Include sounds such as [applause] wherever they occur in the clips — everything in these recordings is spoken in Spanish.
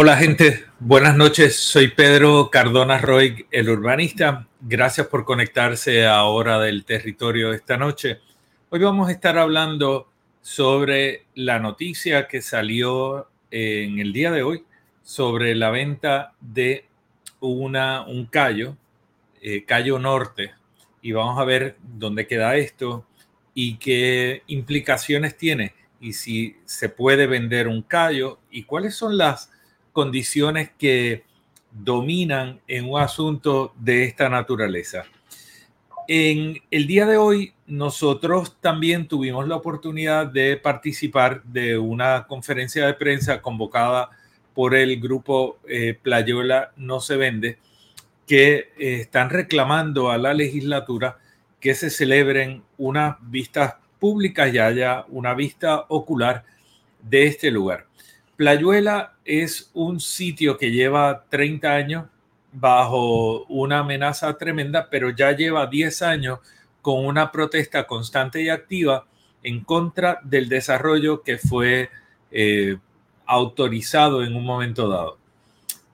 Hola gente, buenas noches. Soy Pedro Cardona Roy, el urbanista. Gracias por conectarse a Hora del Territorio esta noche. Hoy vamos a estar hablando sobre la noticia que salió en el día de hoy sobre la venta de una, un callo, eh, callo norte. Y vamos a ver dónde queda esto y qué implicaciones tiene y si se puede vender un callo y cuáles son las condiciones que dominan en un asunto de esta naturaleza. En el día de hoy, nosotros también tuvimos la oportunidad de participar de una conferencia de prensa convocada por el grupo eh, Playola No Se Vende, que eh, están reclamando a la legislatura que se celebren unas vistas públicas y haya una vista ocular de este lugar. Playuela es un sitio que lleva 30 años bajo una amenaza tremenda, pero ya lleva 10 años con una protesta constante y activa en contra del desarrollo que fue eh, autorizado en un momento dado.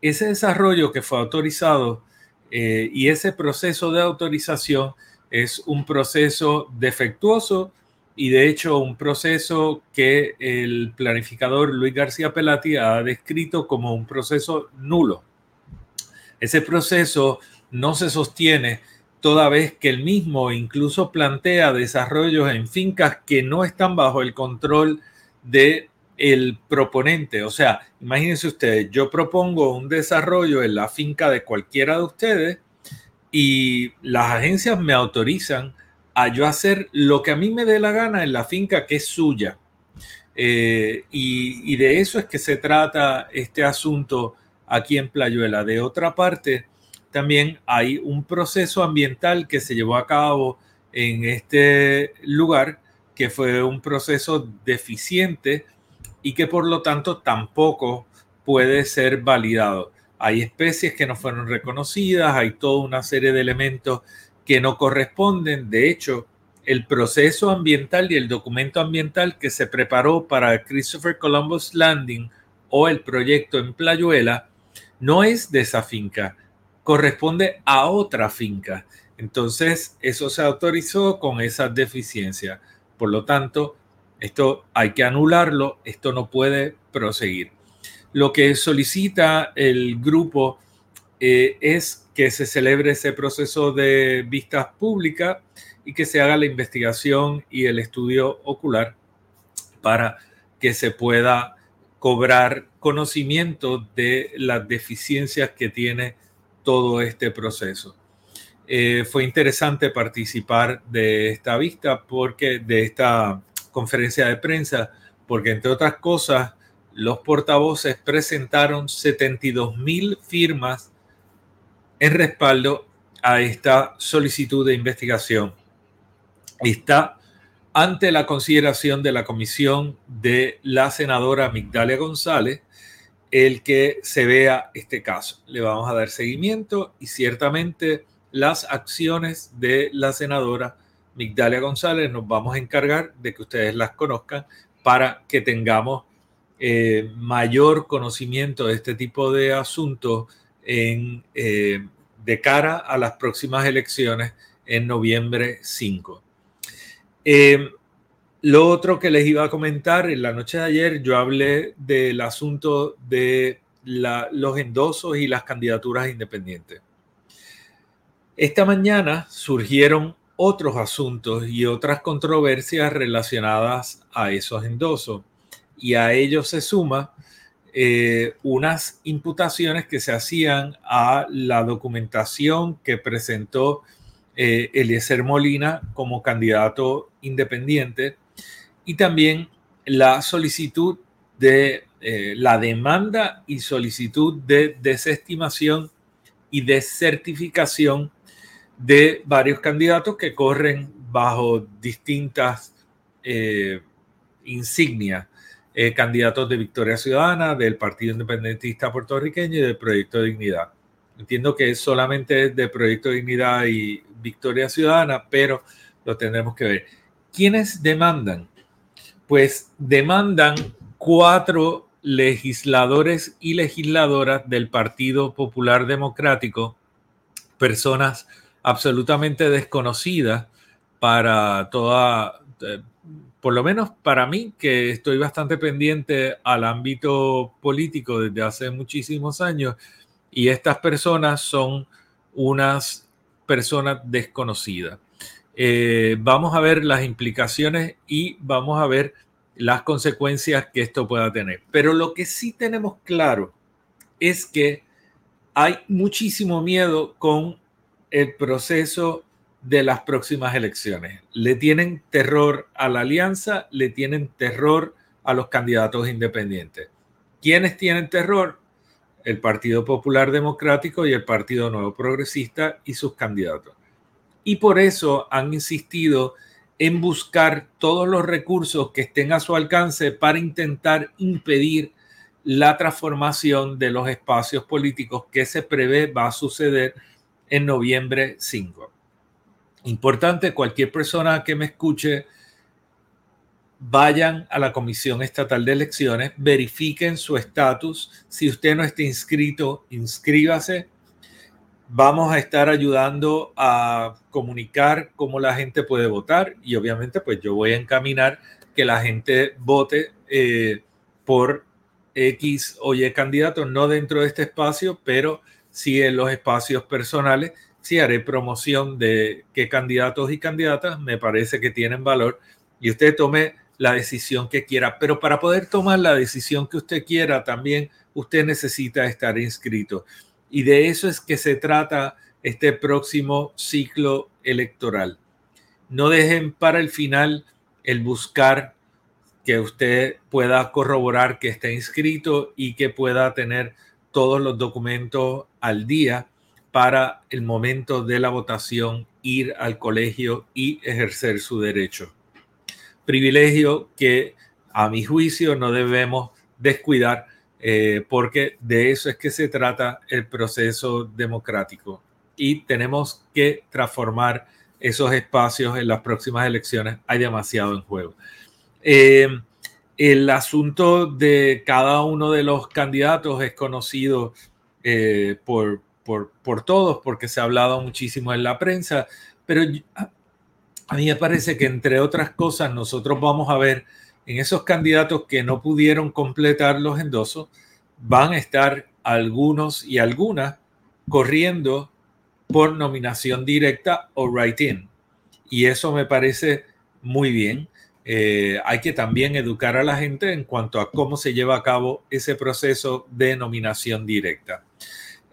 Ese desarrollo que fue autorizado eh, y ese proceso de autorización es un proceso defectuoso y de hecho un proceso que el planificador Luis García Pelati ha descrito como un proceso nulo. Ese proceso no se sostiene toda vez que el mismo incluso plantea desarrollos en fincas que no están bajo el control de el proponente. O sea, imagínense ustedes, yo propongo un desarrollo en la finca de cualquiera de ustedes y las agencias me autorizan a yo hacer lo que a mí me dé la gana en la finca que es suya. Eh, y, de eso es que se trata este asunto aquí en Playuela. De otra parte, también hay un proceso ambiental que se llevó a cabo en este lugar, que fue un proceso deficiente y que por lo tanto tampoco puede ser validado. Hay especies que no fueron reconocidas, hay toda una serie de elementos que no corresponden. De hecho, el proceso ambiental y el documento ambiental que se preparó para Christopher Columbus Landing o el proyecto en Playuela no es de esa finca, corresponde a otra finca. Entonces, eso se autorizó con esa deficiencia. Por lo tanto, esto hay que anularlo, esto no puede proseguir. Lo que solicita el grupo eh, es que se celebre ese proceso de vistas públicas y que se haga la investigación y el estudio ocular para que se pueda cobrar conocimiento de las deficiencias que tiene todo este proceso. Eh, fue interesante participar de esta vista porque de esta conferencia de prensa porque entre otras cosas los portavoces presentaron 72 mil firmas en respaldo a esta solicitud de investigación. Está ante la consideración de la comisión de la senadora Migdalia González el que se vea este caso. Le vamos a dar seguimiento y ciertamente las acciones de la senadora Migdalia González nos vamos a encargar de que ustedes las conozcan para que tengamos eh, mayor conocimiento de este tipo de asuntos en, eh, de cara a las próximas elecciones en noviembre 5. Eh, lo otro que les iba a comentar, en la noche de ayer yo hablé del asunto de los endosos y las candidaturas independientes. Esta mañana surgieron otros asuntos y otras controversias relacionadas a esos endosos y a ellos se suma eh, unas imputaciones que se hacían a la documentación que presentó eh, Eliezer Molina como candidato independiente y también la solicitud de eh, la demanda y solicitud de desestimación y desertificación de varios candidatos que corren bajo distintas eh, insignias. Eh, candidatos de Victoria Ciudadana, del Partido Independentista Puertorriqueño y del Proyecto Dignidad. Entiendo que solamente es de Proyecto Dignidad y Victoria Ciudadana, pero lo tendremos que ver. ¿Quiénes demandan? pues demandan cuatro legisladores y legisladoras del Partido Popular Democrático, personas absolutamente desconocidas para toda, eh, por lo menos para mí, que estoy bastante pendiente al ámbito político desde hace muchísimos años, y estas personas son unas personas desconocidas. Eh, vamos a ver las implicaciones y vamos a ver las consecuencias que esto pueda tener. Pero lo que sí tenemos claro es que hay muchísimo miedo con el proceso de las próximas elecciones. Le tienen terror a la alianza, le tienen terror a los candidatos independientes. ¿Quiénes tienen terror? El Partido Popular Democrático y el Partido Nuevo Progresista y sus candidatos y por eso han insistido en buscar todos los recursos que estén a su alcance para intentar impedir la transformación de los espacios políticos que se prevé va a suceder en noviembre 5. Importante, cualquier persona que me escuche, vayan a la Comisión Estatal de Elecciones, verifiquen su estatus. Si usted no está inscrito, inscríbase vamos a estar ayudando a comunicar cómo la gente puede votar y obviamente pues yo voy a encaminar que la gente vote eh, por X o Y candidato, no dentro de este espacio, pero sí en los espacios personales, sí haré promoción de qué candidatos y candidatas me parece que tienen valor y usted tome la decisión que quiera. Pero para poder tomar la decisión que usted quiera, también usted necesita estar inscrito. Y de eso es que se trata este próximo ciclo electoral. No dejen para el final el buscar que usted pueda corroborar que esté inscrito y que pueda tener todos los documentos al día para el momento de la votación ir al colegio y ejercer su derecho. Privilegio que a mi juicio no debemos descuidar eh, porque de eso es que se trata el proceso democrático y tenemos que transformar esos espacios en las próximas elecciones. Hay demasiado en juego. Eh, el asunto de cada uno de los candidatos es conocido eh, por, por, todos porque se ha hablado muchísimo en la prensa, pero a mí me parece que entre otras cosas nosotros vamos a ver en esos candidatos que no pudieron completar los endosos, van a estar algunos y algunas corriendo por nominación directa o write-in. Y eso me parece muy bien. Eh, hay que también educar a la gente en cuanto a cómo se lleva a cabo ese proceso de nominación directa.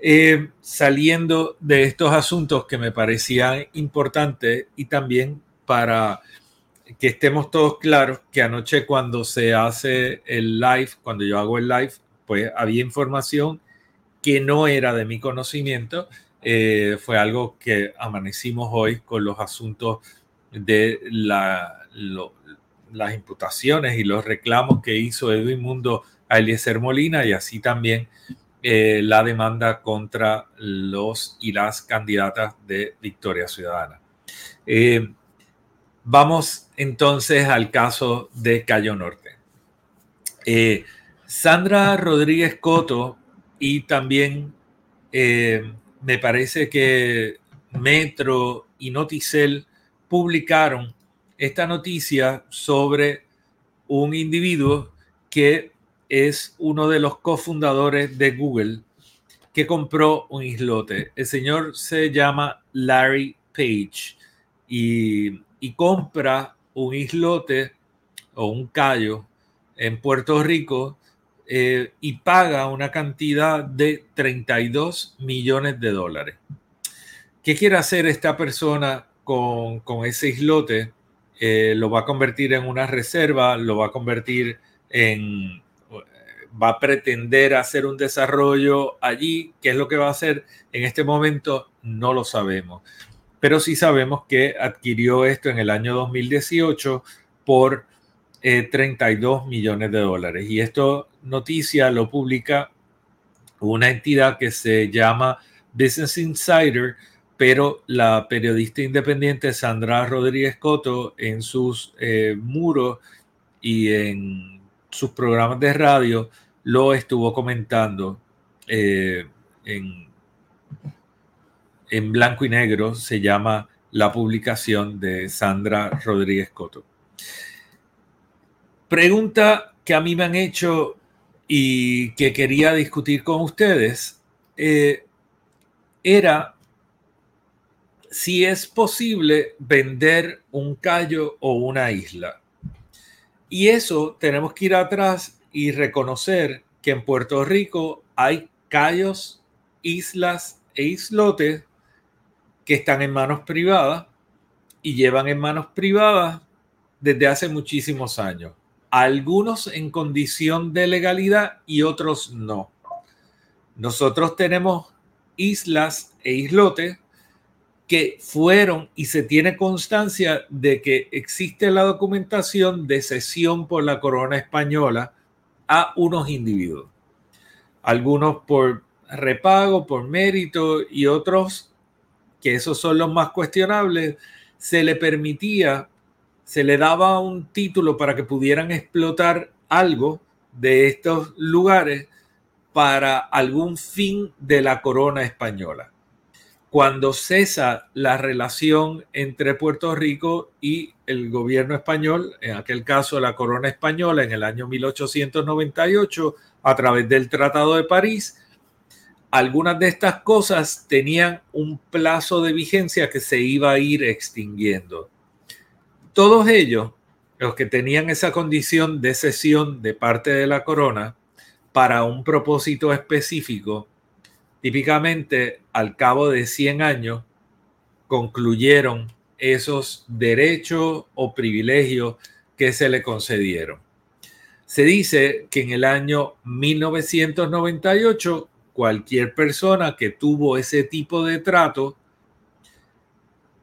Eh, saliendo de estos asuntos que me parecían importantes y también para que estemos todos claros que anoche cuando se hace el live, cuando yo hago el live, pues había información que no era de mi conocimiento. Eh, fue algo que amanecimos hoy con los asuntos de la, las imputaciones y los reclamos que hizo Edwin Mundo a Eliezer Molina y así también eh, la demanda contra los y las candidatas de Victoria Ciudadana. Eh, vamos entonces al caso de Cayo Norte. Eh, Sandra Rodríguez Coto y también me parece que Metro y Noticel publicaron esta noticia sobre un individuo que es uno de los cofundadores de Google que compró un islote. El señor se llama Larry Page y, compra un islote o un callo en Puerto Rico eh, y paga una cantidad de 32 millones de dólares. ¿Qué quiere hacer esta persona con, con ese islote? Eh, lo va a convertir en una reserva, lo va a convertir en, va a pretender hacer un desarrollo allí. ¿Qué es lo que va a hacer? En este momento no lo sabemos. Pero sí sabemos que adquirió esto en el año 2018 por 32 eh, millones de dólares. Y esto noticia lo publica una entidad que se llama Business Insider, pero la periodista independiente Sandra Rodríguez Coto en sus eh, muros y en sus programas de radio lo estuvo comentando eh, en, en blanco y negro, se llama la publicación de Sandra Rodríguez Coto. Pregunta que a mí me han hecho y que quería discutir con ustedes eh, era si es posible vender un callo o una isla. Y eso tenemos que ir atrás y reconocer que en Puerto Rico hay callos, islas e islotes que están en manos privadas y llevan en manos privadas desde hace muchísimos años. Algunos en condición de legalidad y otros no. Nosotros tenemos islas e islotes que fueron y se tiene constancia de que existe la documentación de cesión por la corona española a unos individuos. Algunos por repago, por mérito y otros, que esos son los más cuestionables, se le permitía, se le daba un título para que pudieran explotar algo de estos lugares para algún fin de la corona española cuando cesa la relación entre Puerto Rico y el gobierno español, en aquel caso la corona española en el año 1898, a través del Tratado de París, algunas de estas cosas tenían un plazo de vigencia que se iba a ir extinguiendo. Todos ellos, los que tenían esa condición de cesión de parte de la corona para un propósito específico, Típicamente, al cabo de 100 años, concluyeron esos derechos o privilegios que se le concedieron. Se dice que en el año 1998, cualquier persona que tuvo ese tipo de trato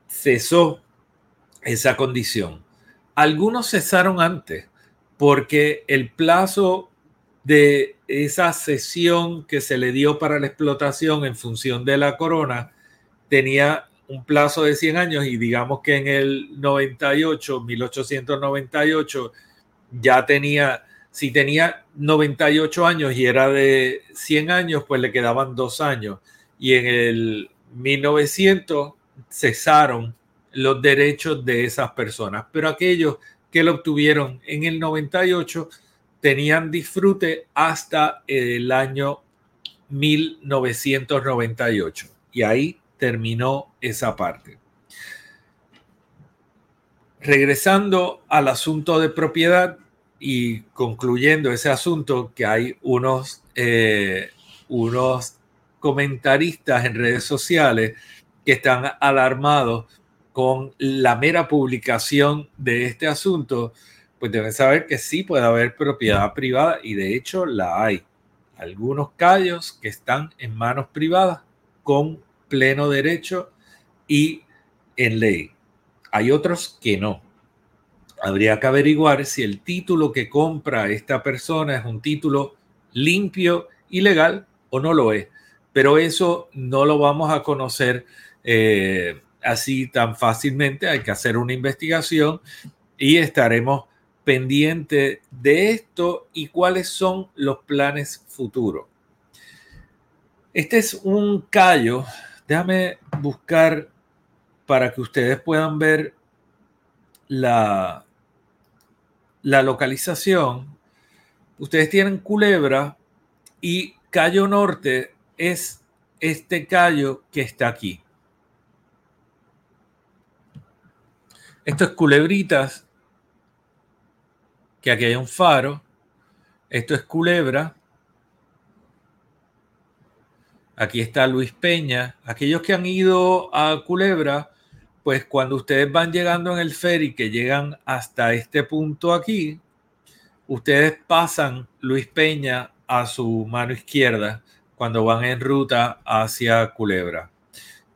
cesó esa condición. Algunos cesaron antes porque el plazo de esa sesión que se le dio para la explotación en función de la corona tenía un plazo de 100 años y digamos que en el 98, 1898, ya tenía, si tenía 98 años y era de 100 años, pues le quedaban dos años. Y en el 1900 cesaron los derechos de esas personas, pero aquellos que lo obtuvieron en el 98 tenían disfrute hasta el año 1998. Y ahí terminó esa parte. Regresando al asunto de propiedad y concluyendo ese asunto, que hay unos, eh, unos comentaristas en redes sociales que están alarmados con la mera publicación de este asunto, pues deben saber que sí puede haber propiedad privada y de hecho la hay. Algunos callos que están en manos privadas con pleno derecho y en ley. Hay otros que no. Habría que averiguar si el título que compra esta persona es un título limpio y legal o no lo es. Pero eso no lo vamos a conocer eh, así tan fácilmente. Hay que hacer una investigación y estaremos pendientes de esto y cuáles son los planes futuros. Este es un callo. Déjame buscar para que ustedes puedan ver la, la localización. Ustedes tienen Culebra y Cayo Norte es este callo que está aquí. Esto es Culebritas, que aquí hay un faro. Esto es Culebra. Aquí está Luis Peña. Aquellos que han ido a Culebra pues cuando ustedes van llegando en el ferry, que llegan hasta este punto aquí, ustedes pasan Luis Peña a su mano izquierda cuando van en ruta hacia Culebra.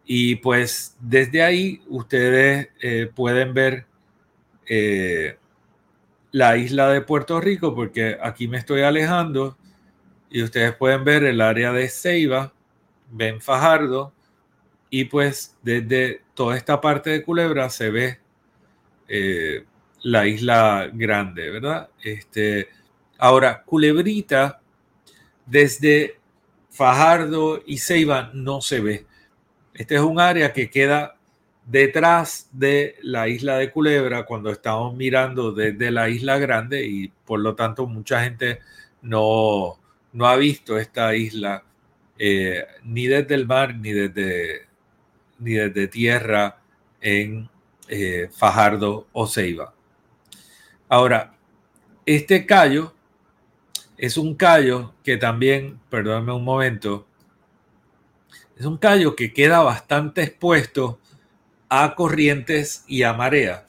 Y pues desde ahí ustedes eh, pueden ver eh, la isla de Puerto Rico, porque aquí me estoy alejando y ustedes pueden ver el área de Ceiba, ven Fajardo, y pues desde toda esta parte de Culebra se ve eh, la isla grande, ¿verdad? Este, ahora, Culebrita, desde Fajardo y Ceiba no se ve. Este es un área que queda detrás de la isla de Culebra cuando estamos mirando desde la isla grande y por lo tanto mucha gente no, no ha visto esta isla eh, ni desde el mar ni desde ni desde tierra en eh, Fajardo o Ceiba. Ahora, este callo es un callo que también, perdóname un momento, es un callo que queda bastante expuesto a corrientes y a marea.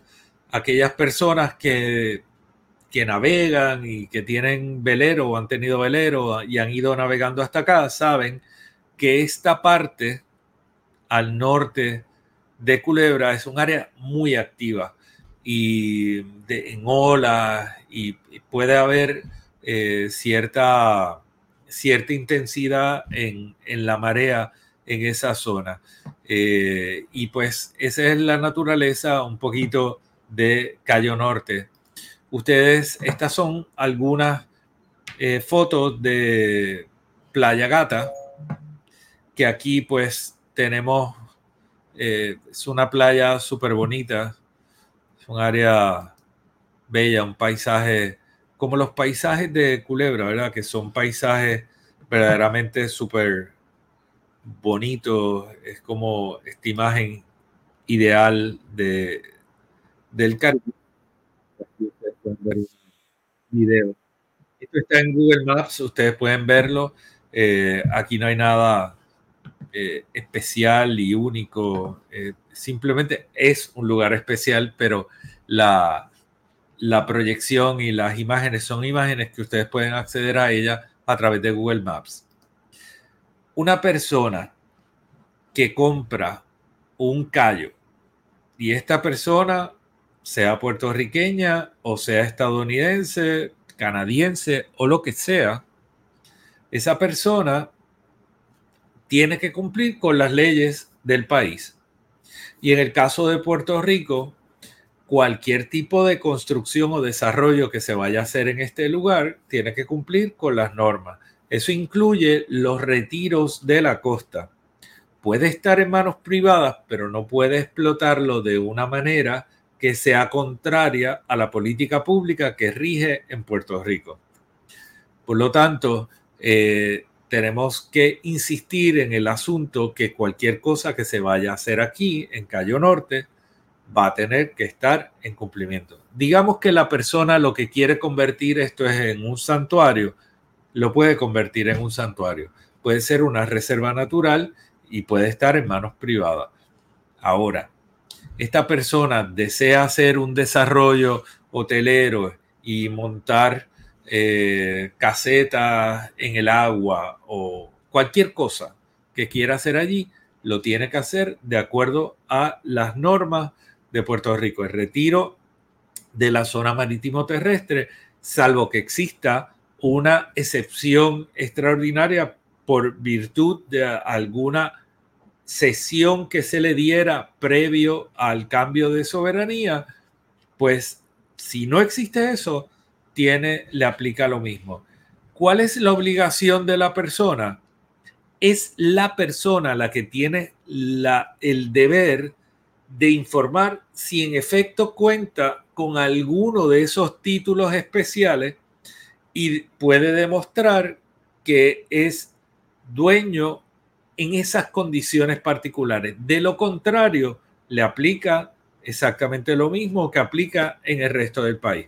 Aquellas personas que, que navegan y que tienen velero o han tenido velero y han ido navegando hasta acá saben que esta parte al norte de Culebra es un área muy activa y en olas y, puede haber eh, cierta, cierta intensidad en, la marea en esa zona. Eh, y pues esa es la naturaleza un poquito de Cayo Norte. Ustedes, estas son algunas eh, fotos de Playa Gata, que aquí pues tenemos, eh, es una playa súper bonita, es un área bella, un paisaje como los paisajes de Culebra, ¿verdad? Que son paisajes verdaderamente súper bonitos, es como esta imagen ideal de, del Caribe. Video. Esto está en Google Maps, ustedes pueden verlo. Eh, aquí no hay nada eh, especial y único. Eh, simplemente es un lugar especial, pero la, la proyección y las imágenes son imágenes que ustedes pueden acceder a ella a través de Google Maps. Una persona que compra un callo y esta persona, sea puertorriqueña o sea estadounidense, canadiense o lo que sea, esa persona tiene que cumplir con las leyes del país. Y en el caso de Puerto Rico, cualquier tipo de construcción o desarrollo que se vaya a hacer en este lugar tiene que cumplir con las normas. Eso incluye los retiros de la costa. Puede estar en manos privadas, pero no puede explotarlo de una manera que sea contraria a la política pública que rige en Puerto Rico. Por lo tanto, eh, tenemos que insistir en el asunto que cualquier cosa que se vaya a hacer aquí en Cayo Norte va a tener que estar en cumplimiento. Digamos que la persona lo que quiere convertir esto es en un santuario, lo puede convertir en un santuario. Puede ser una reserva natural y puede estar en manos privadas. Ahora, esta persona desea hacer un desarrollo hotelero y montar eh, casetas en el agua o cualquier cosa que quiera hacer allí, lo tiene que hacer de acuerdo a las normas de Puerto Rico. El retiro de la zona marítimo terrestre, salvo que exista una excepción extraordinaria por virtud de alguna sesión que se le diera previo al cambio de soberanía, pues si no existe eso, tiene, le aplica lo mismo. ¿Cuál es la obligación de la persona? Es la persona la que tiene la, el deber de informar si en efecto cuenta con alguno de esos títulos especiales y puede demostrar que es dueño en esas condiciones particulares. De lo contrario, le aplica exactamente lo mismo que aplica en el resto del país.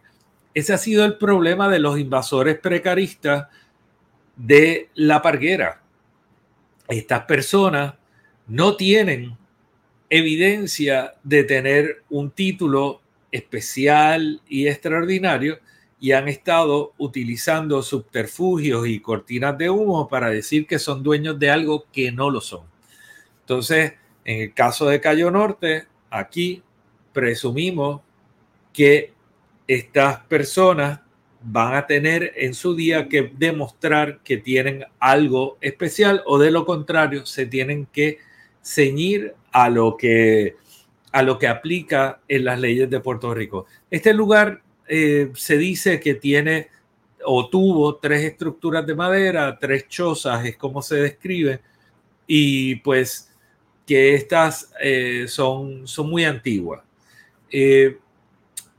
Ese ha sido el problema de los invasores precaristas de la parguera. Estas personas no tienen evidencia de tener un título especial y extraordinario y han estado utilizando subterfugios y cortinas de humo para decir que son dueños de algo que no lo son. Entonces, en el caso de Cayo Norte, aquí presumimos que estas personas van a tener en su día que demostrar que tienen algo especial o de lo contrario se tienen que ceñir a lo que a lo que aplica en las leyes de Puerto Rico. Este lugar eh, se dice que tiene o tuvo tres estructuras de madera, tres chozas, es como se describe, y pues que estas eh, son, son muy antiguas. Eh,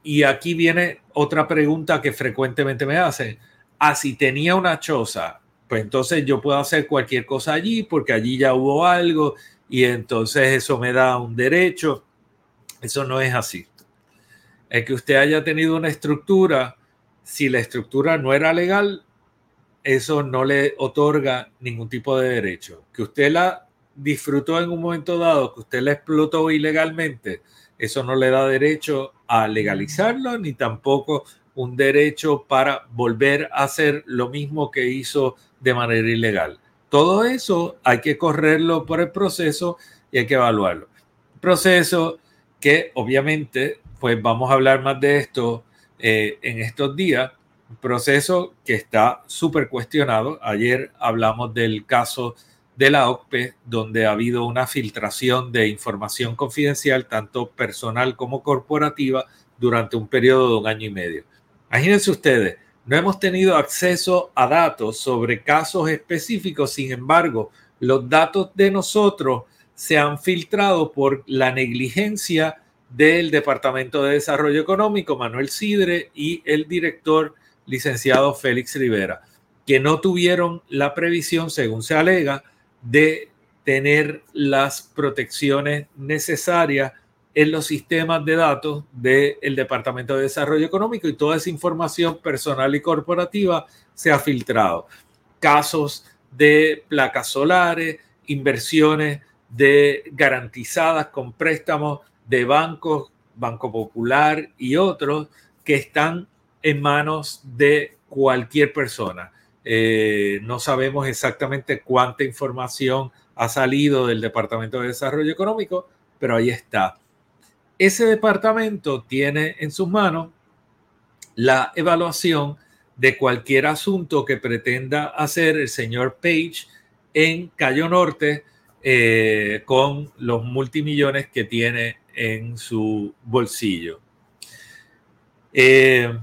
y aquí viene otra pregunta que frecuentemente me hacen. Ah, si tenía una choza, pues entonces yo puedo hacer cualquier cosa allí porque allí ya hubo algo y entonces eso me da un derecho. Eso no es así el que usted haya tenido una estructura, si la estructura no era legal, eso no le otorga ningún tipo de derecho. Que usted la disfrutó en un momento dado, que usted la explotó ilegalmente, eso no le da derecho a legalizarlo, ni tampoco un derecho para volver a hacer lo mismo que hizo de manera ilegal. Todo eso hay que correrlo por el proceso y hay que evaluarlo. Proceso que obviamente pues vamos a hablar más de esto eh, en estos días. Un proceso que está súper cuestionado. Ayer hablamos del caso de la OCPE, donde ha habido una filtración de información confidencial, tanto personal como corporativa, durante un periodo de un año y medio. Imagínense ustedes, no hemos tenido acceso a datos sobre casos específicos, sin embargo, los datos de nosotros se han filtrado por la negligencia del Departamento de Desarrollo Económico, Manuel Sidre, y el director licenciado Félix Rivera, que no tuvieron la previsión, según se alega, de tener las protecciones necesarias en los sistemas de datos del Departamento de Desarrollo Económico y toda esa información personal y corporativa se ha filtrado. Casos de placas solares, inversiones de garantizadas con préstamos de bancos, Banco Popular y otros que están en manos de cualquier persona. Eh, no sabemos exactamente cuánta información ha salido del Departamento de Desarrollo Económico, pero ahí está. Ese departamento tiene en sus manos la evaluación de cualquier asunto que pretenda hacer el señor Page en Cayo Norte eh, con los multimillones que tiene en su bolsillo. Eh,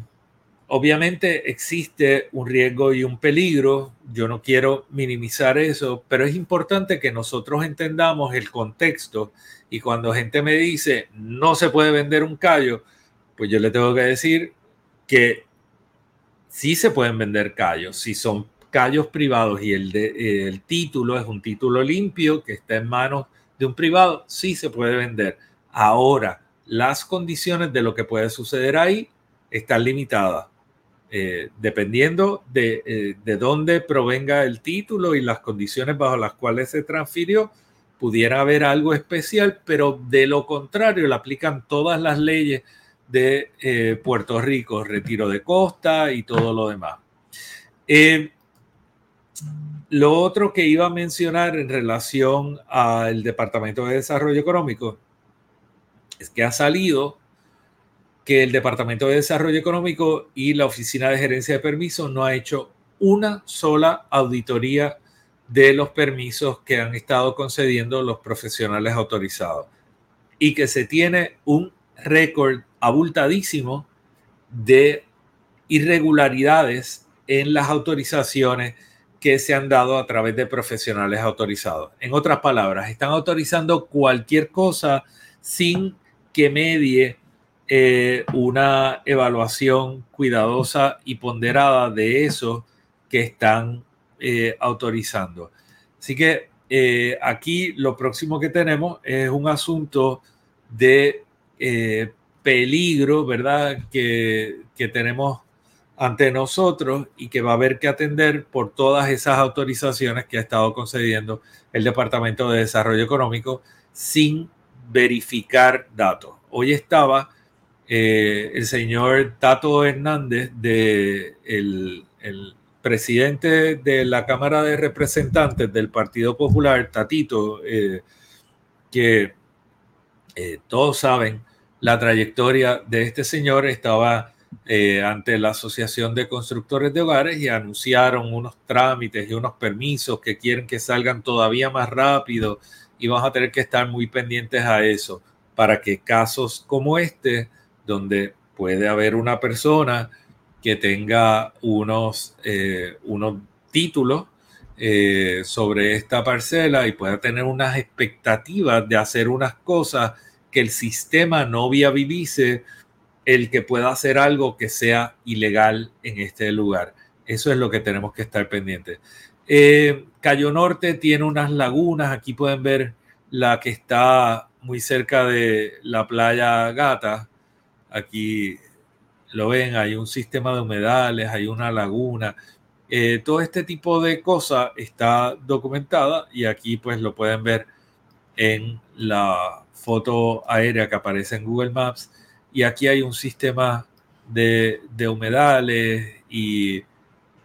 obviamente existe un riesgo y un peligro, yo no quiero minimizar eso, pero es importante que nosotros entendamos el contexto. Y cuando gente me dice no se puede vender un callo, pues yo le tengo que decir que sí se pueden vender callos, si son callos privados y el, el título es un título limpio que está en manos de un privado, sí se puede vender Ahora, las condiciones de lo que puede suceder ahí están limitadas, eh, dependiendo de, eh, de, dónde provenga el título y las condiciones bajo las cuales se transfirió, pudiera haber algo especial, pero de lo contrario le aplican todas las leyes de eh, Puerto Rico, retiro de costa y todo lo demás. Lo otro que iba a mencionar en relación al Departamento de Desarrollo Económico que ha salido que el Departamento de Desarrollo Económico y la Oficina de Gerencia de Permisos no ha hecho una sola auditoría de los permisos que han estado concediendo los profesionales autorizados y que se tiene un récord abultadísimo de irregularidades en las autorizaciones que se han dado a través de profesionales autorizados. En otras palabras, están autorizando cualquier cosa sin que medie eh, una evaluación cuidadosa y ponderada de eso que están eh, autorizando. Así que eh, aquí lo próximo que tenemos es un asunto de peligro, ¿verdad? Que, que tenemos ante nosotros y que va a haber que atender por todas esas autorizaciones que ha estado concediendo el Departamento de Desarrollo Económico sin verificar datos. Hoy estaba eh, el señor Tato Hernández, de el, presidente de la Cámara de Representantes del Partido Popular, Tatito, eh, que eh, todos saben la trayectoria de este señor, estaba eh, ante la Asociación de Constructores de Hogares y anunciaron unos trámites y unos permisos que quieren que salgan todavía más rápido y vamos a tener que estar muy pendientes a eso para que casos como este, donde puede haber una persona que tenga unos, eh, unos títulos eh, sobre esta parcela y pueda tener unas expectativas de hacer unas cosas que el sistema no viabilice el que pueda hacer algo que sea ilegal en este lugar. Eso es lo que tenemos que estar pendientes. Eh, Cayo Norte tiene unas lagunas, aquí pueden ver la que está muy cerca de la playa Gata. Aquí lo ven, hay un sistema de humedales, hay una laguna. Eh, todo este tipo de cosas está documentada y aquí pues lo pueden ver en la foto aérea que aparece en Google Maps y aquí hay un sistema de, humedales y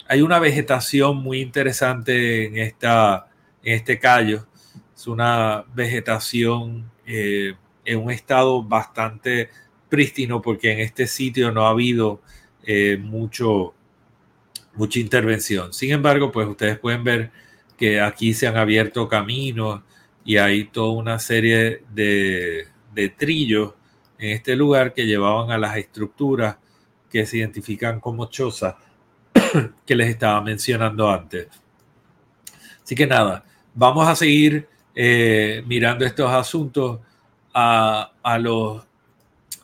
hay una vegetación muy interesante en, esta, en este callo. Es una vegetación eh, en un estado bastante prístino porque en este sitio no ha habido eh, mucho, mucha intervención. Sin embargo, pues ustedes pueden ver que aquí se han abierto caminos y hay toda una serie de, de trillos en este lugar que llevaban a las estructuras que se identifican como chozas [coughs] que les estaba mencionando antes. Así que nada, vamos a seguir eh, mirando estos asuntos a, los,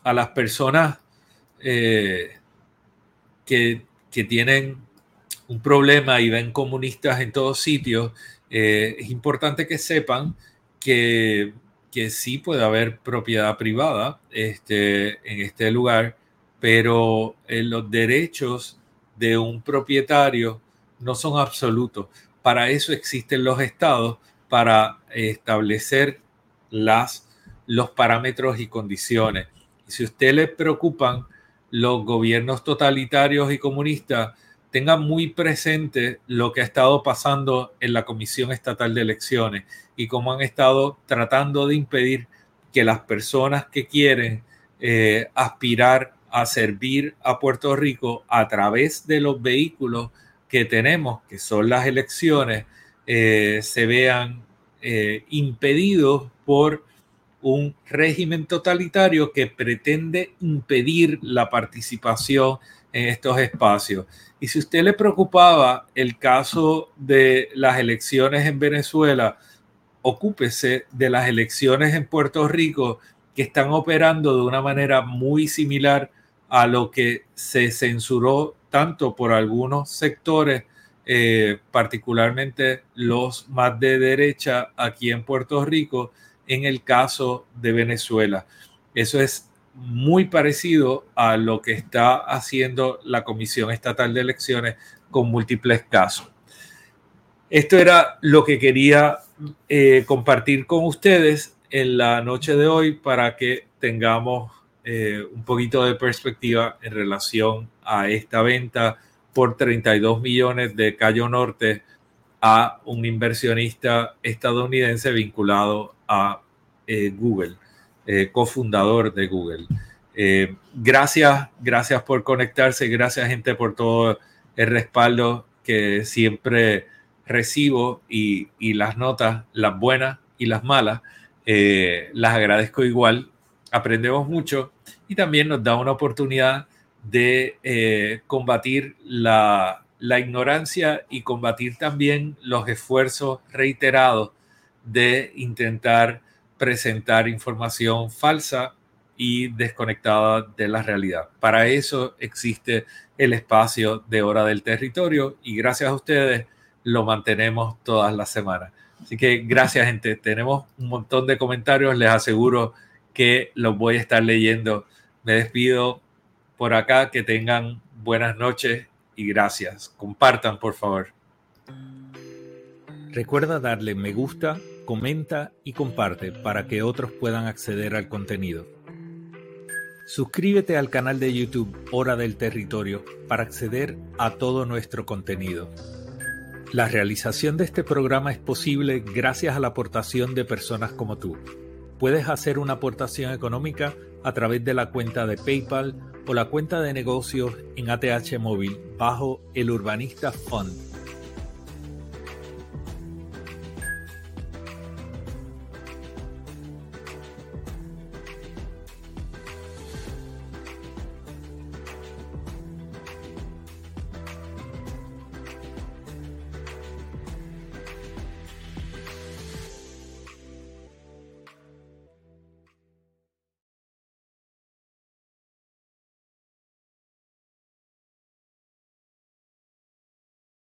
a las personas eh, que, tienen un problema y ven comunistas en todos sitios. Eh, es importante que sepan que que sí puede haber propiedad privada este, en este lugar, pero los derechos de un propietario no son absolutos. Para eso existen los estados, para establecer las, los parámetros y condiciones. Si a usted le preocupan los gobiernos totalitarios y comunistas, tenga muy presente lo que ha estado pasando en la Comisión Estatal de Elecciones y cómo han estado tratando de impedir que las personas que quieren eh, aspirar a servir a Puerto Rico a través de los vehículos que tenemos, que son las elecciones, eh, se vean eh, impedidos por un régimen totalitario que pretende impedir la participación en estos espacios. Y si usted le preocupaba el caso de las elecciones en Venezuela, ocúpese de las elecciones en Puerto Rico que están operando de una manera muy similar a lo que se censuró tanto por algunos sectores, eh, particularmente los más de derecha aquí en Puerto Rico, en el caso de Venezuela. Eso es muy parecido a lo que está haciendo la Comisión Estatal de Elecciones con múltiples casos. Esto era lo que quería eh, compartir con ustedes en la noche de hoy para que tengamos eh, un poquito de perspectiva en relación a esta venta por 32 millones de Cayo Norte a un inversionista estadounidense vinculado a eh, Google, cofundador de Google. gracias, gracias por conectarse, gracias gente por todo el respaldo que siempre recibo y, las notas, las buenas y las malas, eh, las agradezco igual. Aprendemos mucho y también nos da una oportunidad de eh, combatir la, ignorancia y combatir también los esfuerzos reiterados de intentar presentar información falsa y desconectada de la realidad. Para eso existe el espacio de hora del territorio y gracias a ustedes lo mantenemos todas las semanas. Así que gracias gente, tenemos un montón de comentarios, les aseguro que los voy a estar leyendo. Me despido por acá, que tengan buenas noches y gracias. Compartan por favor. Recuerda darle me gusta, comenta y comparte para que otros puedan acceder al contenido. Suscríbete al canal de YouTube Hora del Territorio para acceder a todo nuestro contenido. La realización de este programa es posible gracias a la aportación de personas como tú. Puedes hacer una aportación económica a través de la cuenta de PayPal o la cuenta de negocios en ATH Móvil bajo el Urbanista Fund